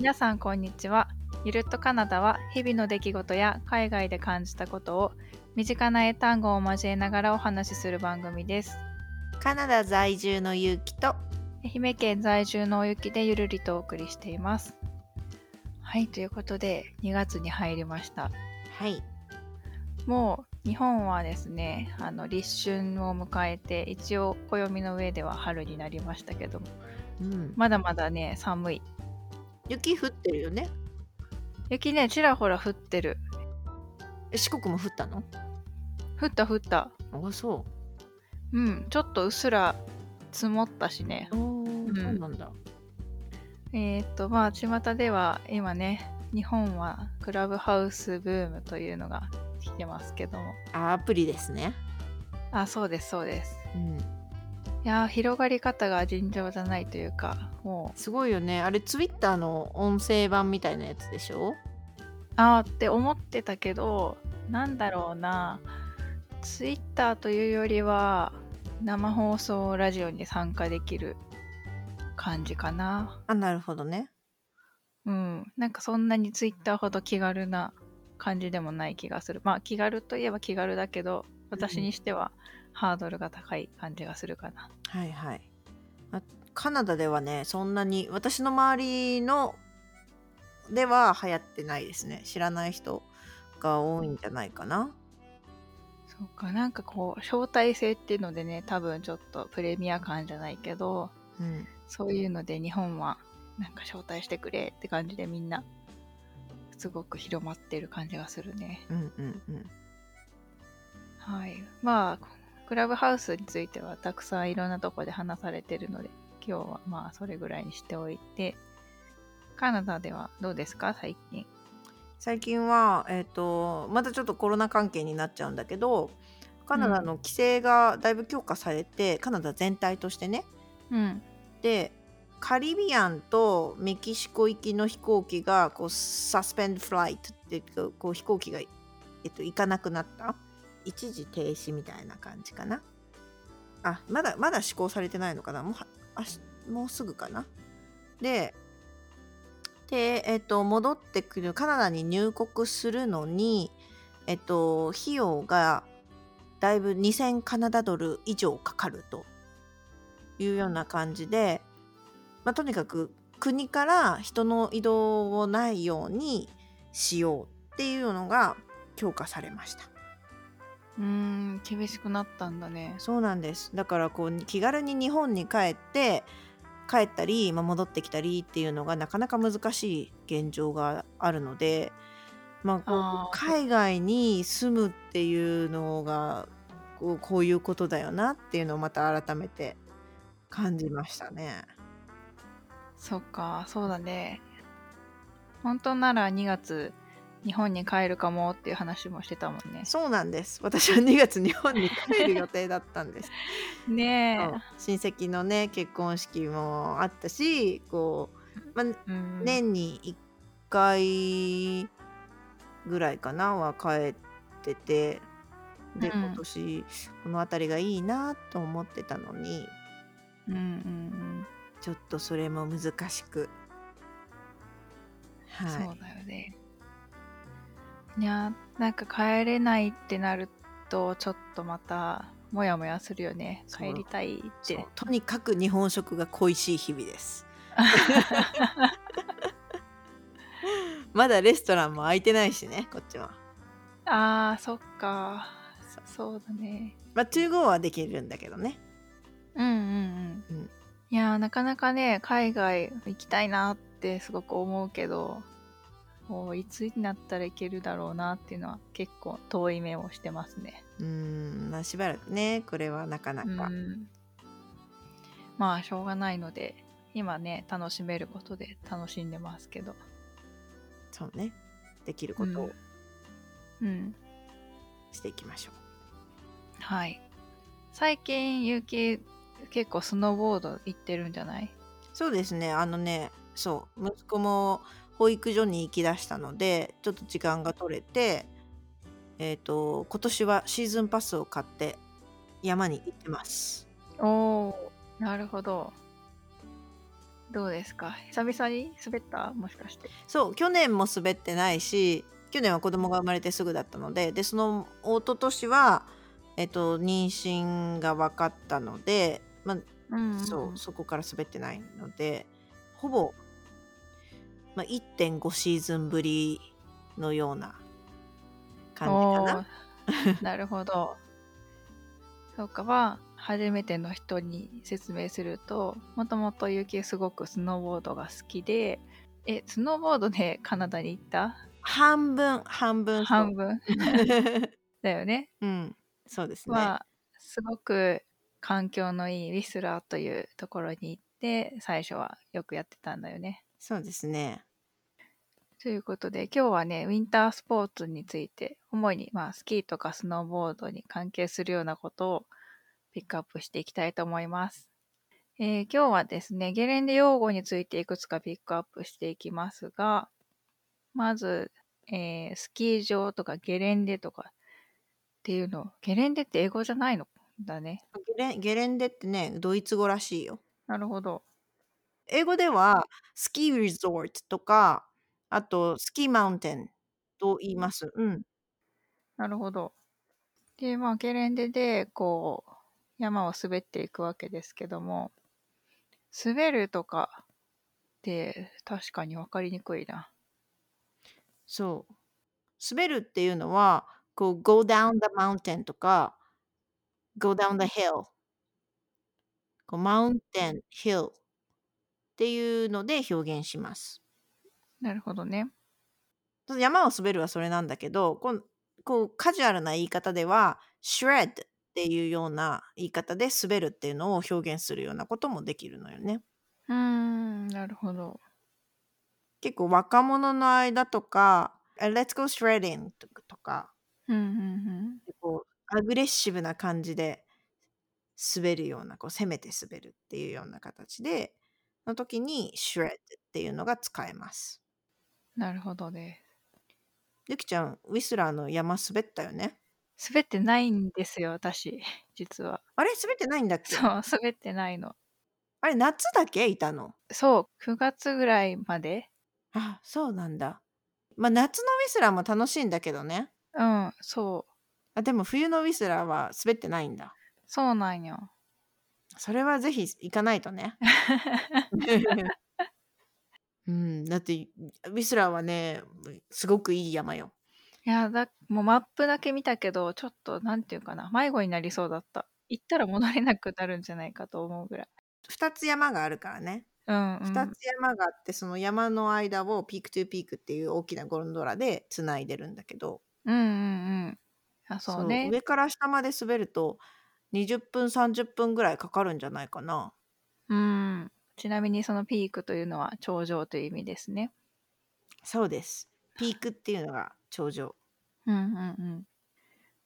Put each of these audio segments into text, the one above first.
皆さんこんにちは。ゆるっとカナダは日々の出来事や海外で感じたことを身近な英単語を交えながらお話しする番組です。カナダ在住のゆうきと愛媛県在住のおゆきでゆるりとお送りしています。はい、ということで2月に入りました。はいもう日本はですね、あの立春を迎えて一応暦の上では春になりましたけども、うんまだまだね寒い。雪降ってるよね。雪ねちらほら降ってる。え四国も降ったの？降った降った。あそう。ん、ちょっとうっすら積もったしね。うおーん。そうなんだ。えーっとまあ巷では今ね日本はクラブハウスブームというのが来てますけども。あアプリですね。あそうですそうです。うんいやー広がり方が尋常じゃないというかもう。すごいよね。あれツイッターの音声版みたいなやつでしょ？あーって思ってたけどなんだろうな。ツイッターというよりは生放送ラジオに参加できる感じかな。あなるほどね。うん。なんかそんなにツイッターほど気軽な感じでもない気がする。まあ気軽といえば気軽だけど私にしてはハードルが高い感じがするかな。はいはい。あカナダではねそんなに私の周りのでは流行ってないですね。知らない人が多いんじゃないかな。そうかなんかこう招待制っていうのでね多分ちょっとプレミア感じゃないけどうん。そういうので日本はなんか招待してくれって感じでみんなすごく広まってる感じがするね。うんうんうんはい。まあクラブハウスについてはたくさんいろんなとこで話されてるので今日はまあそれぐらいにしておいてカナダではどうですか？最近。最近は、えっとまたちょっとコロナ関係になっちゃうんだけどカナダの規制がだいぶ強化されて、カナダ全体としてね。うん。でカリビアンとメキシコ行きの飛行機がこうサスペンドフライトっていうこう飛行機が、えっと、行かなくなった一時停止みたいな感じかな。あまだまだ施行されてないのかな。もうはあもうすぐかな。でで、えっと、戻ってくるカナダに入国するのに、えっと、費用がだいぶ2000カナダドル以上かかると。いうような感じで、まあ、とにかく国から人の移動をないようにしようっていうのが強化されました。うーん厳しくなったんだね。そうなんです。だからこう気軽に日本に帰って帰ったり、まあ、戻ってきたりっていうのがなかなか難しい現状があるので、まあ、こう海外に住むっていうのがこうこういうことだよなっていうのをまた改めて感じましたね。そっかそうだね。本当なら2月日本に帰るかもっていう話もしてたもんね。そうなんです。私は2月日本に帰る予定だったんです。ね親戚のね結婚式もあったしこう、まうん、年に1回ぐらいかなは帰っててで、うん。今年この辺りがいいなと思ってたのにうんうんちょっとそれも難しく。うん、はい。そうだよねいやなんか帰れないってなるとちょっとまたモヤモヤするよね。そう。帰りたいって。とにかく日本食が恋しい日々です。まだレストランも開いてないしねこっちは。あーそっか。そう。だね。まあ to go はできるんだけどね。うんうんうん、うん。いやーなかなかね海外行きたいなってすごく思うけどいつになったら行けるだろうなっていうのは結構遠い目をしてますね。うーんまあしばらくねこれはなかなか、うん。まあしょうがないので今ね楽しめることで楽しんでますけど。そうね。できることをうん。していきましょう、はい。最近ゆうき結構スノーボード行ってるんじゃない？そうですね。あのねそう息子も保育所に行きだしたのでちょっと時間が取れてえっ、と今年はシーズンパスを買って山に行ってますおおなるほどどうですか？久々に滑った？もしかして。そう去年も滑ってないし去年は子供が生まれてすぐだったのででその一昨年はえっと妊娠が分かったので、まあ、うん、うん。そうそこから滑ってないのでほぼ、まあ、1.5シーズンぶりのような感じかな。なるほど。そうかは初めての人に説明するともともとゆきすごくスノーボードが好きでえスノーボードで カナダに行った？半分半分半分 だよね。うんそうですね。はすごく環境のいいウィスラーというところに行って最初はよくやってたんだよね。そうですね。ということで今日はねウィンタースポーツについて主にまあスキーとかスノーボードに関係するようなことをピックアップしていきたいと思います。えー今日はですねゲレンデ用語についていくつかピックアップしていきますがまず、えースキー場とかゲレンデとかっていうのゲレンデって英語じゃないの？だね。ゲレンゲレンデってねドイツ語らしいよ。なるほど。英語ではスキーリゾートとかあとスキーマウンテンと言います。うん。なるほど。で、まあ、ゲレンデで、こう、山を滑っていくわけですけども、滑るとかって確かに分かりにくいな。そう。滑るっていうのはこう go down the mountain とか go down the hill こう mountain hill っていうので表現します。なるほどね。山を滑るはそれなんだけどこうこうカジュアルな言い方では shred っていうような言い方で滑るっていうのを表現するようなこともできるのよね。うーん、なるほど。結構若者の間とか「あ Let's go shredding」とかうん、うん、こうアグレッシブな感じで滑るようなこう攻めて滑るっていうような形での時に shred っていうのが使えます。うん。なるほどね。ゆきちゃんウィスラーの山滑ったよね？滑ってないんですよ、私、実は。あれ？滑ってないんだっけ？そう、滑ってないの。あれ夏だけ？いたの？そう、9月ぐらいまで。あそうなんだ。まあ夏のウィスラーも楽しいんだけどね。うん、そう。あでも冬のウィスラーは滑ってないんだ。そうなんよ。それはぜひ行かないとね。うん、だってウィスラーはねすごくいい山よ。いやだもうマップだけ見たけどちょっとなんていうかな迷子になりそうだった。行ったら戻れなくなるんじゃないかと思うぐらい。2つ山があるからね。うん、うん、2つ山があってその山の間をピークトゥピークっていう大きなゴンドラでつないでるんだけど。うんうんうん。あそうね。上から下まで滑ると20分30分ぐらいかかるんじゃないかな。うんちなみにそのピークというのは頂上という意味ですねそうです。ピークっていうのが頂上。うんうんうん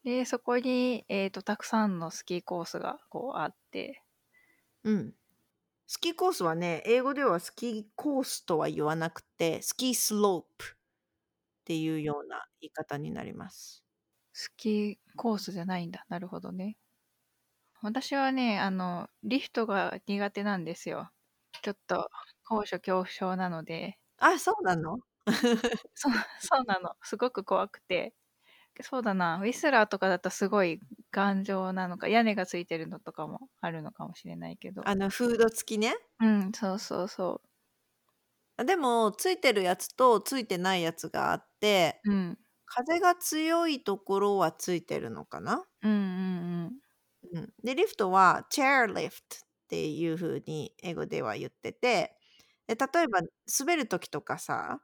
でそこに、えー、とたくさんのスキーコースがこうあってうん。スキーコースはね、英語ではスキーコースとは言わなくて、スキースロープっていうような言い方になります。スキーコースじゃないんだなるほどね私はねあのリフトが苦手なんですよちょっと高所恐怖症なので。あ、そうなの？そうそうなの。すごく怖くて。そうだな。ウィスラーとかだとすごい頑丈なのか屋根がついてるのとかもあるのかもしれないけど。あの、フード付きね。うんそうそうそあでも、ついてるやつとついてないやつがあって、ううん。風が強いところはついてるのかな、うんうんうん、で、リフトはチェアリフト。っていう風に英語では言ってて、で例えば滑る時とかさ、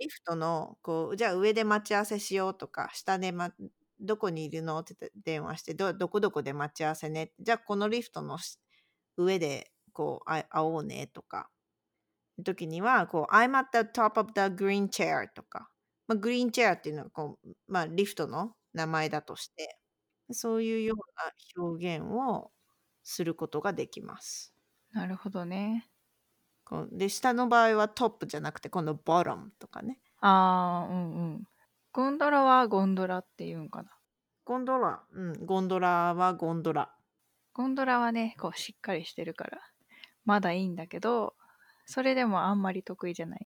リフトのこうじゃあ上で待ち合わせしようとか下で、ま、どこにいるの？って電話してどどこどこで待ち合わせね？じゃあこのリフトの上でこう会おうねとか時にはこう I'm at the top of the green chair とか、まあ、グリーンチェアっていうのがこう、まあ、リフトの名前だとしてそういうような表現をすることができます。うんなるほどねで下の場合はトップじゃなくて今度ボトムとかねあーうんうんゴンドラはゴンドラっていうんかなゴンドラ、うん、ゴンドラはゴンドラ。ゴンドラはねこうしっかりしてるからまだいいんだけどそれでもあんまり得意じゃない。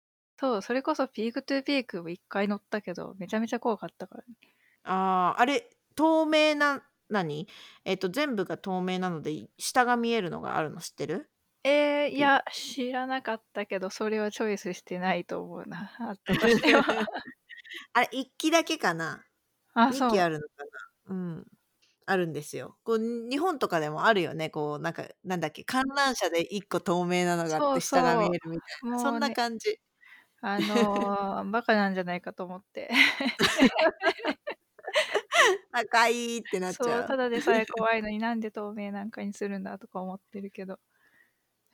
そう、それこそ Peak to Peak も一回乗ったけど、めちゃめちゃ怖かったから、ね。ああ、あれ、透明な、何？えっ、と、全部が透明なので、下が見えるのがあるの知ってる？えー、いや、知らなかったけど、それはチョイスしてないと思うな。あったとしては。あれ、一機だけかな？あ、2そう機。あるのかな？うん。あるんですよ。こう日本とかでもあるよね。こうなんかなんだっけ？観覧車で1個透明なのがあって下が見えるみたいな。そんな感じ。あのーバカなんじゃないかと思って。高いってなっちそう、ゃう。ただでさえ怖いのに なんで透明なんかにするんだとか思ってるけど。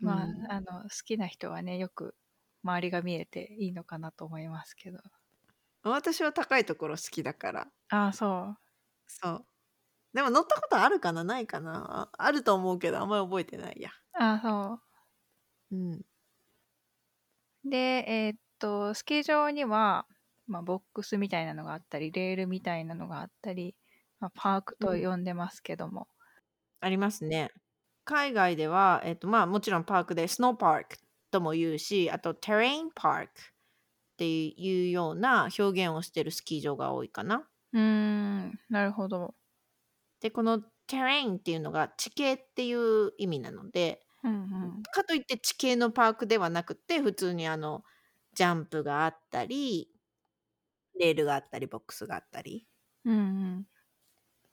まあ、うんあの、好きな人はね、よく周りが見えていいのかなと思いますけど。私は高いところ好きだから。ああ、そう。そう。でも乗ったことあるかなないかなああると思うけどあんまり覚えてないや。ああ、そうん。う。で、えーっと、スキー場には、まあ、ボックスみたいなのがあったり、レールみたいなのがあったり、まあ、パークとうん呼んでますけども。ありますね。海外では、えっとまあ、もちろんパークでスノーパークとも言うしあとテレインパークっていうような表現をしてるスキー場が多いかな。うーん、なるほど。でこのテレインっていうのが地形っていう意味なのでうんうん。かといって地形のパークではなくて普通にあのジャンプがあったりレールがあったりボックスがあったりうんうん。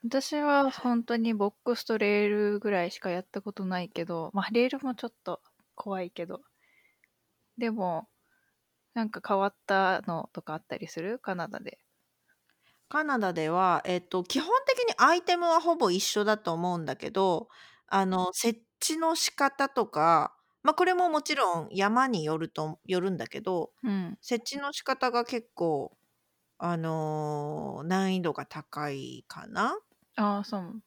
私は本当にボックスとレールぐらいしかやったことないけど、まあレールもちょっと怖いけど、でも、なんか変わったのとかあったりする？カナダで。カナダでは、えっと、基本的にアイテムはほぼ一緒だと思うんだけどあの設置の仕方とかまあこれももちろん山によるとよるんだけどうん。設置の仕方が結構あのー難易度が高いかな。ああ、そう。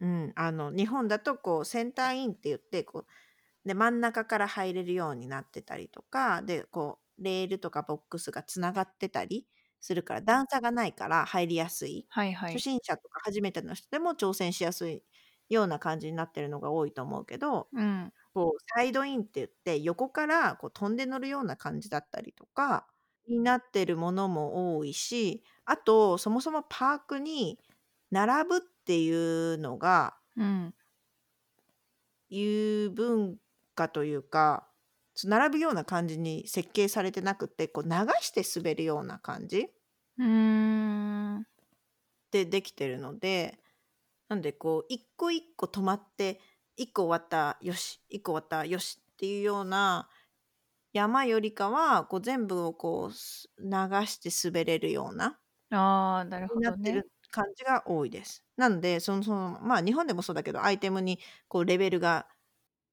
うん、あの日本だとこうセンターインって言ってこうで真ん中から入れるようになってたりとかでこうレールとかボックスがつながってたりするから段差がないから入りやすいはいはい初。心者とか初めての人でも挑戦しやすいような感じになってるのが多いと思うけどうん。こうサイドインって言って横からこう飛んで乗るような感じだったりとかになってるものも多いしあとそもそもパークに並ぶっていうのがうん。いう文化というか並ぶような感じに設計されてなくてこう流して滑るような感じうーん。でできてるのでなんでこう一個一個止まって一個終わったよし一個終わったよしっていうような山よりかはこう全部をこうす流して滑れるようなああ、なるほどなってる感じが多いです。なのでそのそのまあ日本でもそうだけどアイテムにこうレベルが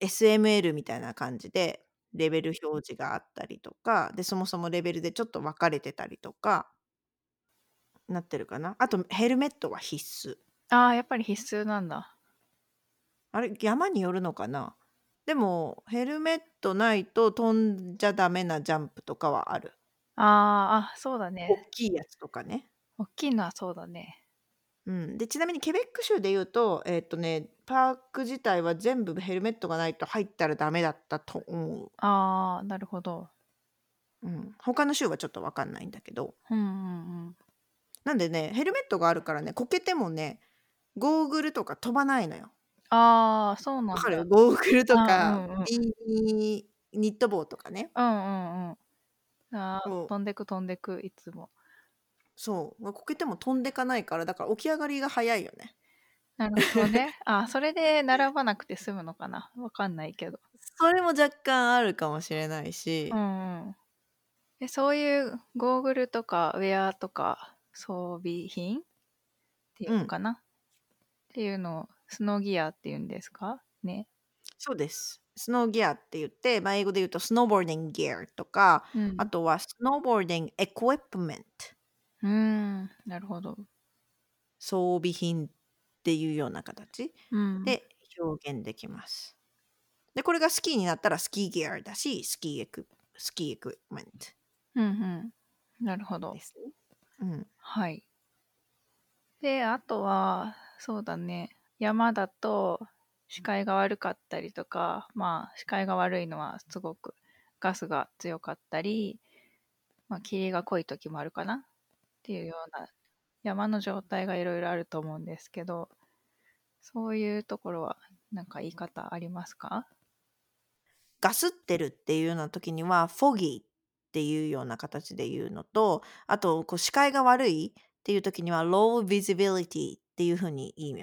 SML みたいな感じでレベル表示があったりとかでそもそもレベルでちょっと分かれてたりとかなってるかなあとヘルメットは必須ああ、やっぱり必須なんだ。あれ山によるのかな？でもヘルメットないと飛んじゃダメなジャンプとかはあるああ、あ、そうだ大ね。きいやつとかね大きいのはそうだね。うん、でちなみにケベック州で言うと,、えっとね、パーク自体は全部ヘルメットがないと入ったらダメだったと思ああ、なるほど。う、うん、他の州はちょっと分かんないんだけどうんうんうん。なんでねヘルメットがあるからねこけてもねゴーグルとか飛ばないのよああ、そうなんかる？ゴーグルとあか、うんうんビーニット帽とかねうんうんうん。ああ、飛んでく飛んでく、いつも。そうこけても飛んでかないからだから起き上がりが早いよねなるほどね。あ、それで並ばなくて済むのかな。わかんないけど。それも若干あるかもしれないし、うんうん。でそういうゴーグルとかウェアとか装備品っていうのかな、っていうのを snow gear っていうんですか？ね。そうです snow gear って言って、まあ、英語で言うと snowboarding gear とかうん。あとは snowboarding equipmentうーん。なるほど。装備品っていうような形うん。で表現できます。でこれがスキーになったら ski gear だし ski equ ski equi pmentうんうん。なるほどトで。すね。うん、はい。で、あとは、そうだね。山だと視界が悪かったりとか、まあ視界が悪いのはすごくガスが強かったり、まあ、霧が濃い時もあるかな？っていうような山の状態がいろいろあると思うんですけどそういうところはなんか言い方ありますか？ガスってるっていうような時には、フォギーっていうような形で言うのと、あと、こう視界が悪いっていう時には、low visibility っていうふうに言い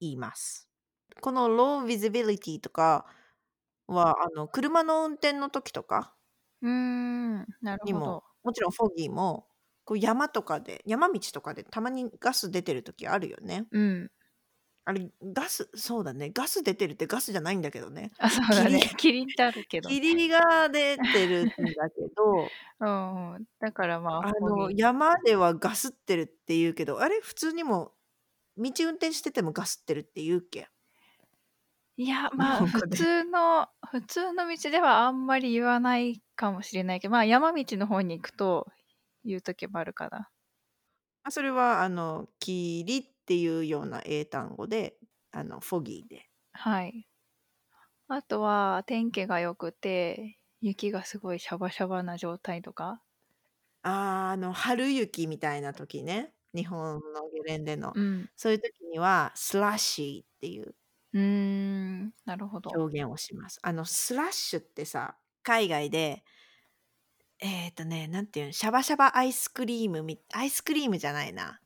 言います。この low visibility とかは、あの、車の運転の時とかうーんなるにもほど、もちろんフォギーも、こう山とかで、山道とかでたまにガス出てる時あるよね。うんあれ、ガス、そうだね。ガス出てるってガスじゃないんだけどね。あそうだね霧キリンってあるけど、霧が出てるんだけど、うんうん、だからまああフォの、ギー山ではガスってるって言うけど、あれ普通にも道運転しててもガスってるって言うっけ？いやまあなんかね。普通の普通の道ではあんまり言わないかもしれないけどまあ山道の方に行くと言う時もあるかな。あそれは、あの、霧っていうような英単語で、あの、フォギーで。はい。あとは天気が良くて雪がすごいシャバシャバな状態とか。あーあの、春雪みたいな時ね。日本のゲレンデの。うんそういう時には、スラッシーっていううーんなるほど表現をします。あの、スラッシュってさ、海外で、えっ、とね、なんていうの、シャバシャバアイスクリームみ、アイスクリームじゃないな。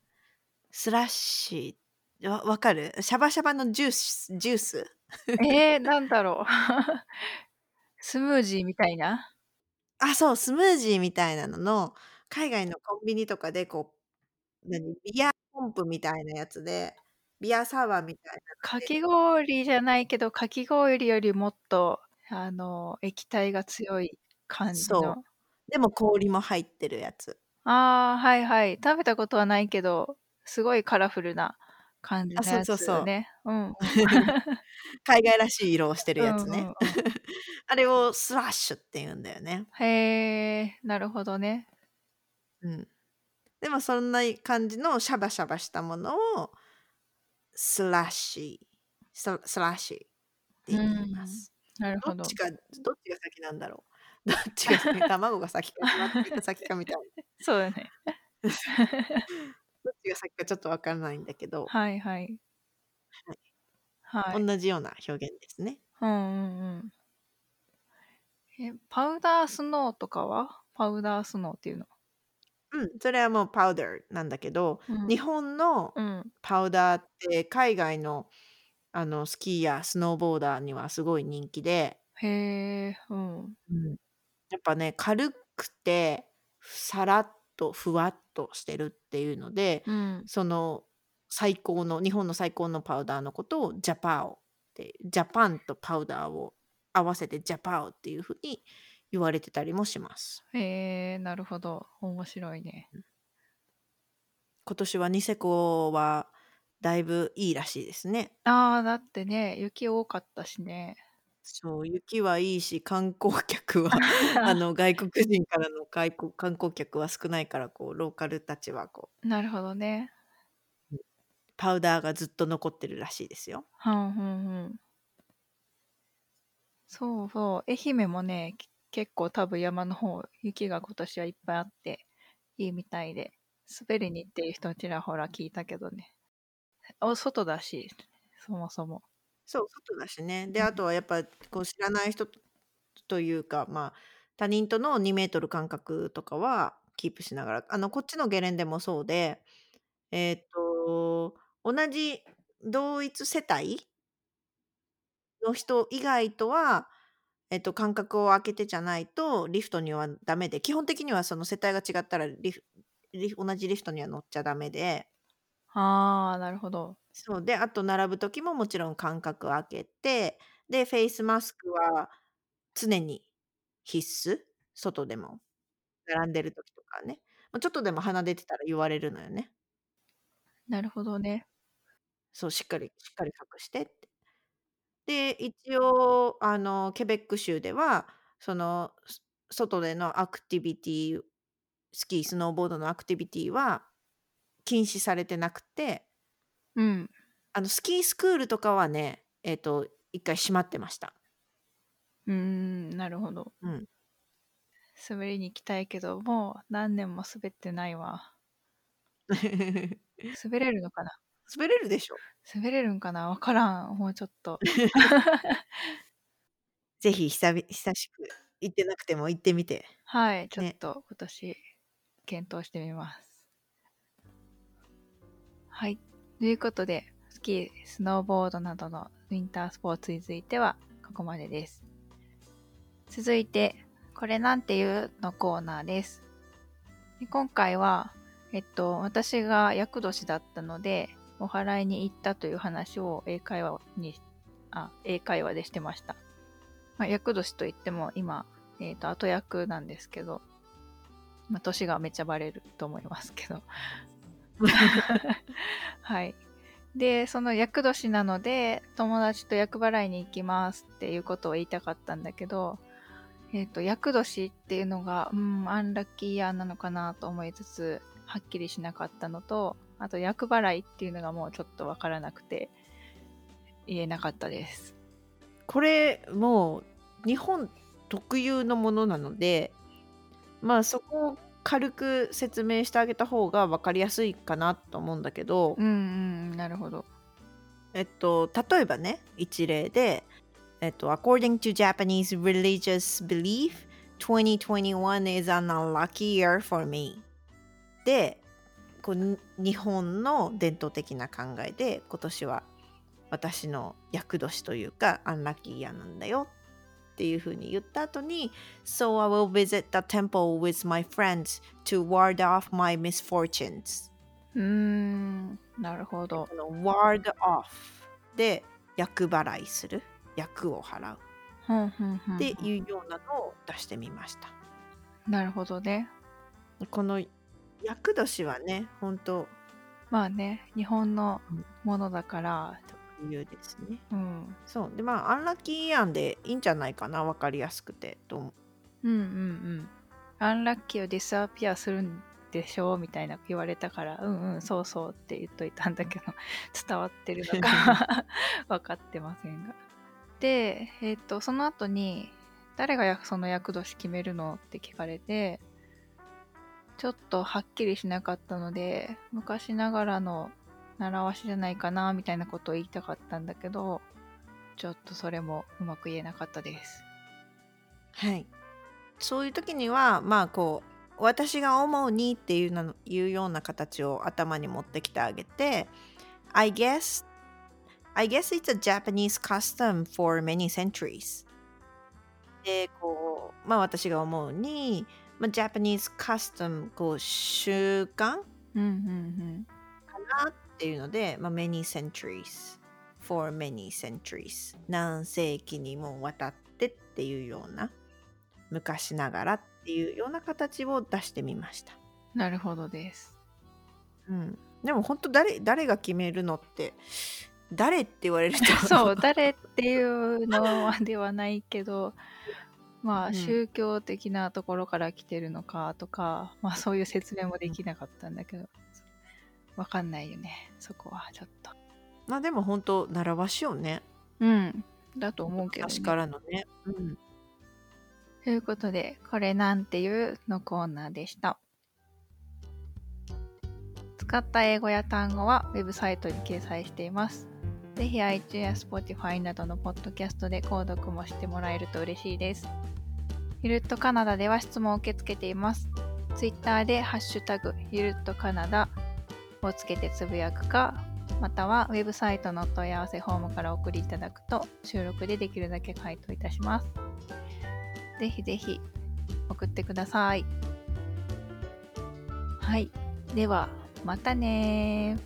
スラッシー、わわかる？シャバシャバのジュース、ジュース？えー、なんだろう スムージーみたいな？あ、そう、スムージーみたいなのの、海外のコンビニとかで、こう、何、ビアポンプみたいなやつで、ビアサワーみたいなかので、き氷じゃないけどかき氷よりもっとあの液体が強い感じそのでも氷も入ってるやつ。ああはいはい食べたことはないけどすごいカラフルな感じあ、のやそうそうそう。つねうんうん 海外らしい色をしてるやつね。うんうんうん あれをスラッシュって言うんだよね。へえなるほどねうん。でもそんな感じのシャバシャバしたものをスラッシー、ススラッシーって言います。なるほど。どっちか、どっちが先なんだろう。どっちが先、卵が先か、卵が先かみたいな。そうだね。どっちが先かちょっとわからないんだけど、はい。はい。はい。同じような表現ですね。うんうんうん。えパウダースノーとかは？パウダースノーっていうのうん、それはもうパウダーなんだけど、うん。日本のうん。パウダーって海外のあのスキーやスノーボーダーにはすごい人気で、へえうん。やっぱね軽くてさらっとふわっとしてるっていうのでうん。その最高の日本の最高のパウダーのことをジャパオってジャパンとパウダーを合わせてジャパオっていうふうに言われてたりもします。へえなるほど。面白いね。今年はニセコはだいぶいいらしいですね。ああだってね雪多かったしね。そう雪はいいし観光客は あの外国人からの外国観光客は少ないからこうローカルたちはこう。なるほどね。パウダーがずっと残ってるらしいですよ。はんはんはん。そうそう。愛媛もねき結構多分山の方雪が今年はいっぱいあっていいみたいで滑りに行ってる人ちらほら聞いたけどね。お外だしそもそも。そう外だしね。でうん。あとはやっぱこう知らない人とというかまあ他人との2メートル間隔とかはキープしながらあのこっちのゲレンデもそうでえっ、と同じ同一世帯の人以外とは、えっと、間隔を空けてじゃないとリフトにはダメで基本的にはその世帯が違ったらリフリフ同じリフトには乗っちゃダメで。ああなるほど。そうであと並ぶ時ももちろん間隔空けてでフェイスマスクは常に必須外でも。並んでる時とかね。まあちょっとでも鼻出てたら言われるのよね。なるほどね。そうしっかりしっかり隠してってで一応あのケベック州ではそのす外でのアクティビティスキースノーボードのアクティビティは禁止されてなくて。うん。あのスキースクールとかはねえっ、と一回閉まってました。うーんなるほど。うん。滑りに行きたいけど、もう何年も滑ってないわ。滑れるのかな？滑れるでしょ？滑れるんかな？わからん。もうちょっと。ぜひ久々久しく行ってなくても行ってみて。はい、ちょっねと今年検討してみます。はい。ということで、スキー、スノーボードなどのウィンタースポーツについてはここまでです。続いて、これなんていうのコーナーです。で今回は、えっと、私が厄年だったので、お祓いに行ったという話を英会話に、あ、英会話でしてました。まあ、厄年といっても今、えっ、と、後役なんですけど、まあ、年がめっちゃバレると思いますけど。はい。で、その厄年なので、友達と厄払いに行きますっていうことを言いたかったんだけど、えっ、と、厄年っていうのが、うん、アンラッキーイヤーなのかなと思いつつ、はっきりしなかったのと、あと、厄払いっていうのがもうちょっとわからなくて、言えなかったです。これもう日本特有のものなのでまあそこを軽く説明してあげた方が分かりやすいかなと思うんだけど、うんうん、なるほど。えっと例えばね一例で、えっと、According to Japanese religious belief 2021 is an unlucky year for me でこうに日本の伝統的な考えで今年は私の厄年というかアンラッキーイヤーなんだよっていうふうに言った後に So I will visit the temple with my friends to ward off my misfortunes うーん、なるほど。ward off で厄払いする厄を払うっていうようなのを出してみましたなるほどね。この厄年はね本当まあね、日本のものだから、特有ですね。うん、そう。でまあアンラッキーイヤーでいいんじゃないかな。分かりやすくて。と思う。うんうんうん。アンラッキーをディスアピアするんでしょ？うみたいな言われたから、うんうん、そうそうって言っといたんだけど、伝わってるのか。分かってませんが。で、えっ、と、その後に、誰がやその厄年決めるの？って聞かれて、ちょっとはっきりしなかったので、昔ながらの習わしじゃないかな、みたいなことを言いたかったんだけど、ちょっとそれもうまく言えなかったです。はいそういう時にはまあこう私が思うにっていうのいうような形を頭に持ってきてあげて I guess I guess it's a Japanese custom for many centuries でこうまあ私が思うに、まあ、Japanese custom こう習慣うんうんうん。かなっていうので、まあ、many centuries for many centuries 何世紀にもわたってっていうような昔ながらっていうような形を出してみました、なるほどです。うん、でも本当誰誰が決めるのって誰って言われるとそう、誰っていうのではないけど、まあ、うん宗教的なところから来てるのかとか、まあ、そういう説明もできなかったんだけど、わかんないよね、そこはちょっと。まあでも本当習わしよねうん、だと思うけど、ね。昔からのね、うん、ということで、これなんていうのコーナーでした。使った英語や単語はウェブサイトに掲載しています。ぜひ iTunes や Spotify などのポッドキャストで購読もしてもらえると嬉しいです。ゆるっとカナダでは質問を受け付けています。Twitter でハッシュタグゆるっとカナダをつけてつぶやくか、またはウェブサイトの問い合わせフォームからお送りいただくと収録でできるだけ回答いたします。ぜひぜひ送ってください。はい。では、またね。